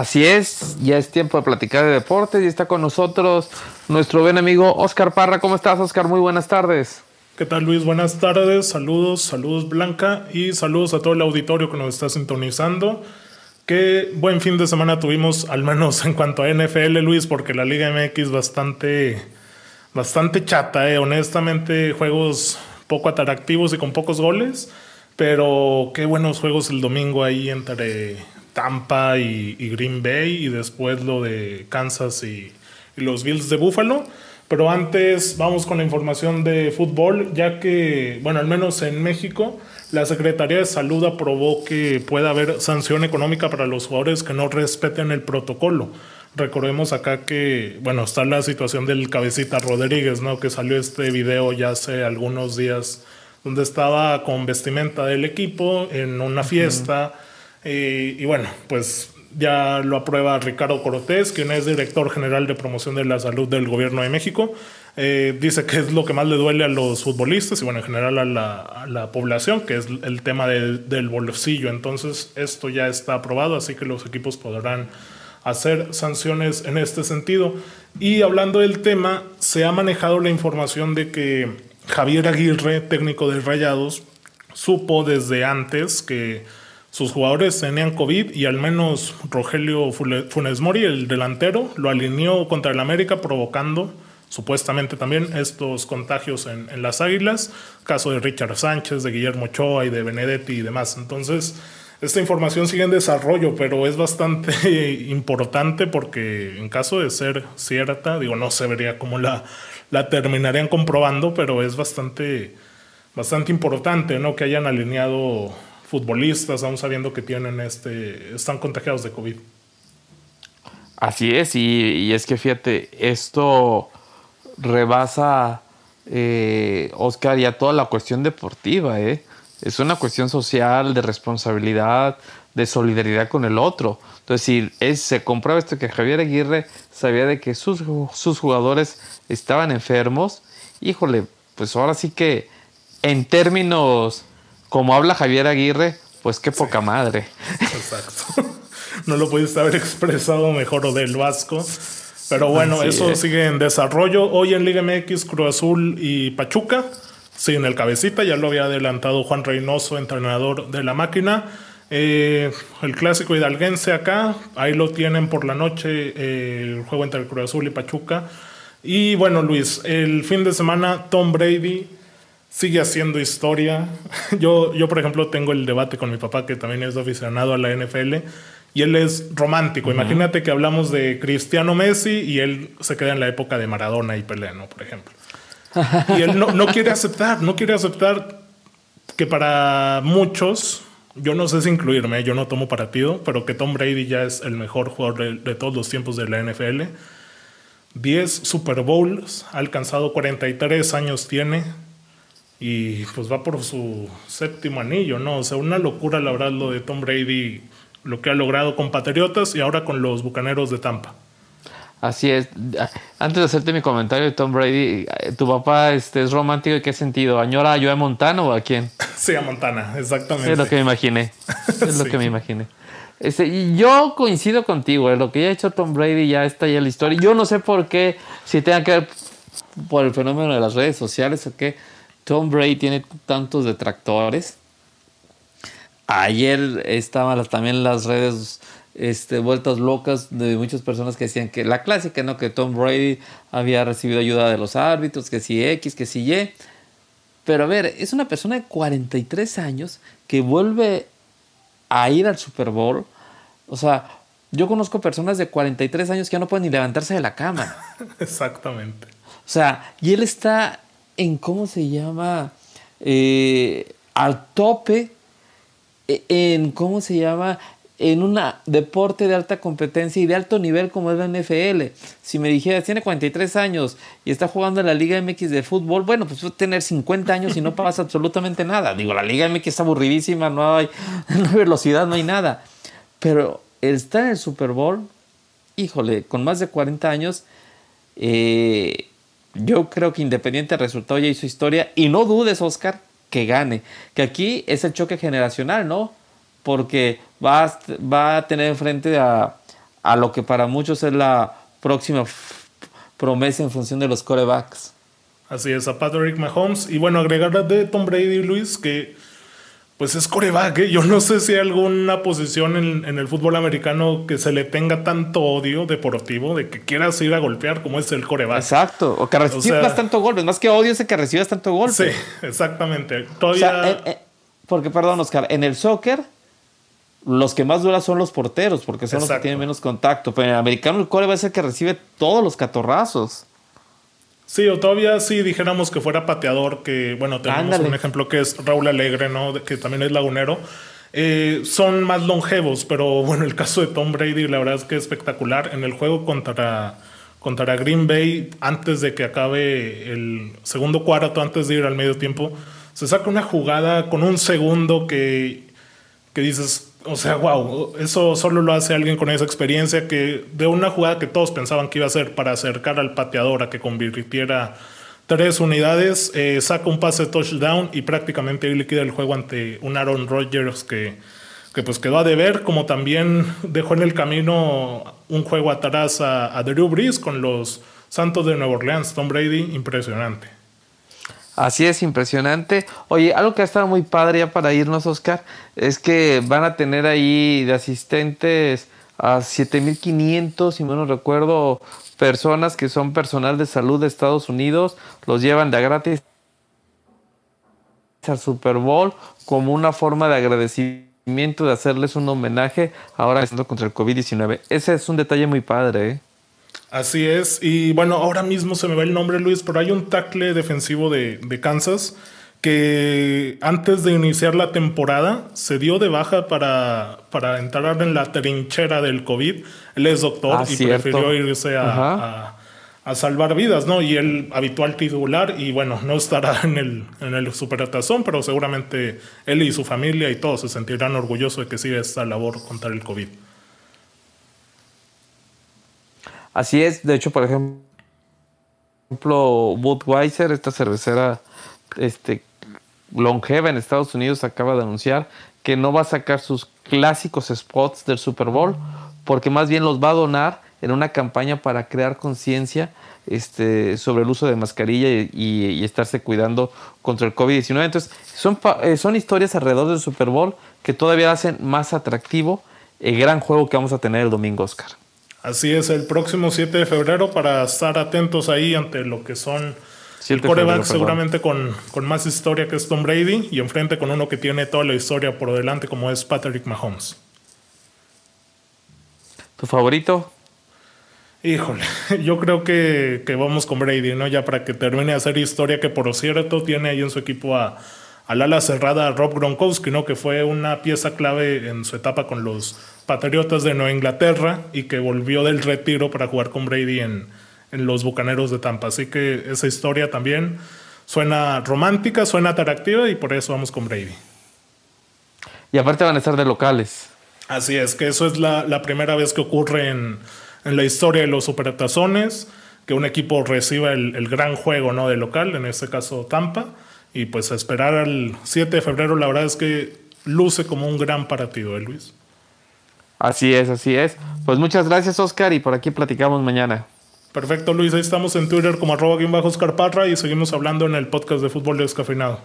Así es, ya es tiempo de platicar de deportes y está con nosotros nuestro buen amigo Oscar Parra. ¿Cómo estás, Oscar? Muy buenas tardes. ¿Qué tal, Luis? Buenas tardes, saludos, saludos, Blanca, y saludos a todo el auditorio que nos está sintonizando. Qué buen fin de semana tuvimos, al menos en cuanto a NFL, Luis, porque la Liga MX bastante, bastante chata, eh. honestamente, juegos poco atractivos y con pocos goles, pero qué buenos juegos el domingo ahí entre Tampa y, Green Bay y después lo de Kansas y, los Bills de Buffalo. Pero antes vamos con la información de fútbol, ya que, bueno, al menos en México, la Secretaría de Salud aprobó que pueda haber sanción económica para los jugadores que no respeten el protocolo. Recordemos acá que, bueno, está la situación del cabecita Rodríguez, ¿no? Que salió este video ya hace algunos días, donde estaba con vestimenta del equipo en una fiesta. Y, bueno, pues ya lo aprueba Ricardo Cortés, quien es director general de promoción de la salud del gobierno de México. Eh, dice que es lo que más le duele a los futbolistas y bueno, en general a la, población, que es el tema del bolsillo. Entonces, esto ya está aprobado, así que los equipos podrán hacer sanciones en este sentido. Y hablando del tema, se ha manejado la información de que Javier Aguirre, técnico de Rayados, supo desde antes que sus jugadores tenían COVID y al menos Rogelio Funes Mori, el delantero, lo alineó contra el América provocando supuestamente también estos contagios en, las Águilas, caso de Richard Sánchez, de Guillermo Ochoa y de Benedetti y demás. Entonces, esta información sigue en desarrollo, pero es bastante importante porque en caso de ser cierta, digo, no se vería cómo la, la terminarían comprobando, pero es bastante, bastante importante ¿no? que hayan alineado futbolistas, aún sabiendo que tienen este, están contagiados de COVID. Así es, y, es que fíjate, esto rebasa, eh, Oscar, ya toda la cuestión deportiva, ¿eh? Es una cuestión social, de responsabilidad, de solidaridad con el otro. Entonces, si es, se comprueba esto que Javier Aguirre sabía de que sus, sus jugadores estaban enfermos, híjole, pues ahora sí que en términos como habla Javier Aguirre, pues qué poca madre. Exacto. No lo pudiste haber expresado mejor o del Vasco. Pero bueno, eso sigue en desarrollo. Hoy en Liga MX, Cruz Azul y Pachuca siguen el cabecita. Ya lo había adelantado Juan Reynoso, entrenador de la máquina. Eh, el clásico hidalguense acá, ahí lo tienen por la noche, eh, el juego entre el Cruz Azul y Pachuca. Y bueno, Luis, el fin de semana Tom Brady sigue haciendo historia. Yo, yo, por ejemplo, tengo el debate con mi papá, que también es aficionado a la NFL, y él es romántico. Imagínate que hablamos de Cristiano Messi y él se queda en la época de Maradona y Pelé, ¿no? Por ejemplo. Y él no, quiere aceptar, no quiere aceptar que para muchos, yo no sé si incluirme, yo no tomo partido, pero que Tom Brady ya es el mejor jugador de, de todos los tiempos de la NFL. 10 Super Bowls, ha alcanzado 43 años tiene, y pues va por su séptimo anillo, ¿no? O sea, una locura la verdad lo de Tom Brady, lo que ha logrado con Patriotas y ahora con los Bucaneros de Tampa. Así es. Antes de hacerte mi comentario de Tom Brady, ¿tu papá este, es romántico en qué sentido? ¿Añora a Joe Montana o a quién? Sí, a Montana, exactamente. Es lo que me imaginé. Es lo que me imaginé. Este, y yo coincido contigo, ¿eh? lo que ya ha hecho Tom Brady ya está ya la historia. Yo no sé por qué, si tenga que ver por el fenómeno de las redes sociales o qué Tom Brady tiene tantos detractores. Ayer estaban también las redes este, vueltas locas de muchas personas que decían que la clásica, ¿no? Que Tom Brady había recibido ayuda de los árbitros, que si X, que si Y. Pero a ver, es una persona de 43 años que vuelve a ir al Super Bowl. O sea, yo conozco personas de 43 años que ya no pueden ni levantarse de la cama. Exactamente. O sea, y él está en cómo se llama, eh, al tope, e, en cómo se llama, en un deporte de alta competencia y de alto nivel como es la NFL. Si me dijeras, tiene 43 años y está jugando en la Liga MX de fútbol, bueno, pues tener 50 años y no pasa absolutamente nada. Digo, la Liga MX está aburridísima, no hay, no hay velocidad, no hay nada. Pero está en el Super Bowl, híjole, con más de 40 años, eh, yo creo que Independiente del resultado ya hizo historia y no dudes, Oscar, que gane. Que aquí es el choque generacional, ¿no? Porque va a, va a tener enfrente a, a lo que para muchos es la próxima promesa en función de los corebacks. Así es, a Patrick Mahomes. Y bueno, agregar de Tom Brady, Luis, que pues es coreback. ¿eh? Yo no sé si hay alguna posición en, el fútbol americano que se le tenga tanto odio deportivo de que quieras ir a golpear como es el coreback. Exacto, o que recibas tanto golpe. Más que odio es que recibas tanto golpe. Sí, exactamente. Todavía... Eh, eh, porque, perdón, Oscar, en el soccer los que más duran son los porteros, porque son los que tienen menos contacto. Pero en el americano el coreback es el que recibe todos los catorrazos. Sí, o todavía si dijéramos que fuera pateador, que bueno, tenemos un ejemplo que es Raúl Alegre, ¿no? Que también es lagunero. Eh, son más longevos, pero bueno, el caso de Tom Brady, la verdad es que es espectacular. En el juego contra, contra Green Bay, antes de que acabe el segundo cuarto, antes de ir al medio tiempo, se saca una jugada con un segundo que, que dices, o sea, wow, eso solo lo hace alguien con esa experiencia que de una jugada que todos pensaban que iba a ser para acercar al pateador a que convirtiera tres unidades, eh, saca un pase touchdown y prácticamente liquida el juego ante un Aaron Rodgers que, que pues quedó a deber, como también dejó en el camino un juego atrás a, a Drew Brees con los Santos de Nueva Orleans, Tom Brady, impresionante. Así es, impresionante. Oye, algo que ha estado muy padre ya para irnos, Oscar, es que van a tener ahí de asistentes a 7500, si no no recuerdo, personas que son personal de salud de Estados Unidos, los llevan de gratis al Super Bowl como una forma de agradecimiento, de hacerles un homenaje ahora contra el COVID-19. Ese es un detalle muy padre, ¿eh? Así es. Y bueno, ahora mismo se me va el nombre, Luis, pero hay un tackle defensivo de, Kansas que antes de iniciar la temporada se dio de baja para, para entrar en la trinchera del COVID. Él es doctor ah, y prefirió irse a, salvar vidas, ¿no? Y el habitual titular, y bueno, no estará en el, en el superatazón, pero seguramente él y su familia y todos se sentirán orgullosos de que siga esta labor contra el COVID. Así es, de hecho, por ejemplo, Budweiser, esta cervecera este, longeva en Estados Unidos, acaba de anunciar que no va a sacar sus clásicos spots del Super Bowl, porque más bien los va a donar en una campaña para crear conciencia este, sobre el uso de mascarilla y, estarse cuidando contra el COVID-19. Entonces, son, eh, son historias alrededor del Super Bowl que todavía hacen más atractivo el gran juego que vamos a tener el domingo, Oscar. Así es, el próximo 7 de febrero para estar atentos ahí ante lo que son el coreback seguramente con, con, más historia que es Tom Brady y enfrente con uno que tiene toda la historia por delante como es Patrick Mahomes. ¿Tu favorito? Híjole, yo creo que, que, vamos con Brady, ¿no? Ya para que termine de hacer historia, que por cierto tiene ahí en su equipo a, al ala cerrada Rob Gronkowski, ¿no? Que fue una pieza clave en su etapa con los Patriotas de Nueva Inglaterra y que volvió del retiro para jugar con Brady en, los Bucaneros de Tampa. Así que esa historia también suena romántica, suena atractiva y por eso vamos con Brady. Y aparte van a estar de locales. Así es, que eso es la, primera vez que ocurre en, la historia de los supertazones, que un equipo reciba el, el, gran juego ¿no? de local, en este caso Tampa, y pues a esperar al 7 de febrero, la verdad es que luce como un gran partido, ¿eh, Luis? Así es, así es. Pues muchas gracias, Oscar, y por aquí platicamos mañana. Perfecto, Luis. Ahí estamos en Twitter como arroba Oscar Parra y seguimos hablando en el podcast de fútbol descafeinado.